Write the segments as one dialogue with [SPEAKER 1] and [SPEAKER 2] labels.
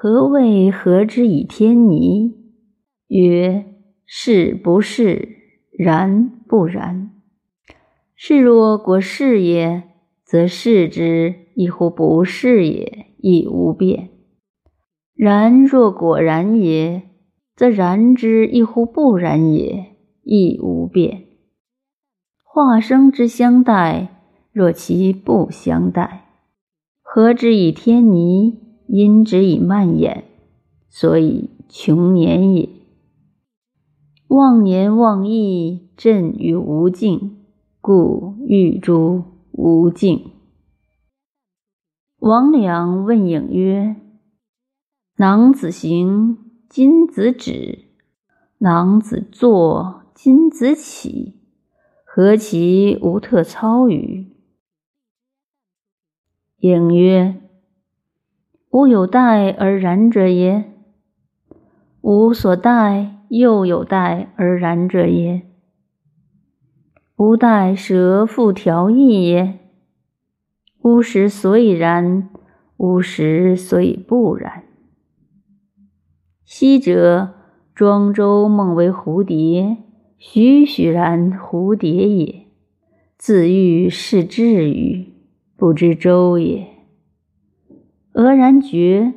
[SPEAKER 1] 何谓合之以天泥？曰：是不是，然不然。是若果是也，则是之亦乎不是也，亦无变；然若果然也，则然之亦乎不然也，亦无变。化生之相待，若其不相待，何之以天泥，因之以蔓延，所以穷年也。忘年忘义，振于无尽，故欲诸无尽。王良问影曰：“囊子行，金子止；囊子坐，金子起。”何其无特操于？影曰：吾有待而然者也，吾所待又有待而然者也。吾待舍复调意也。吾时所以然，吾时所以不然。昔者庄周梦为蝴蝶。栩栩然蝴蝶也，自欲是至于，不知周也；俄然觉，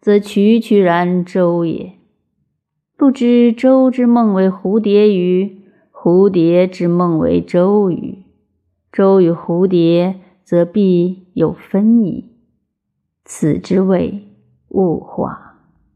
[SPEAKER 1] 则衢衢然周也。不知周之梦为蝴蝶与，蝴蝶之梦为周与，周与蝴蝶，则必有分矣。此之谓物化。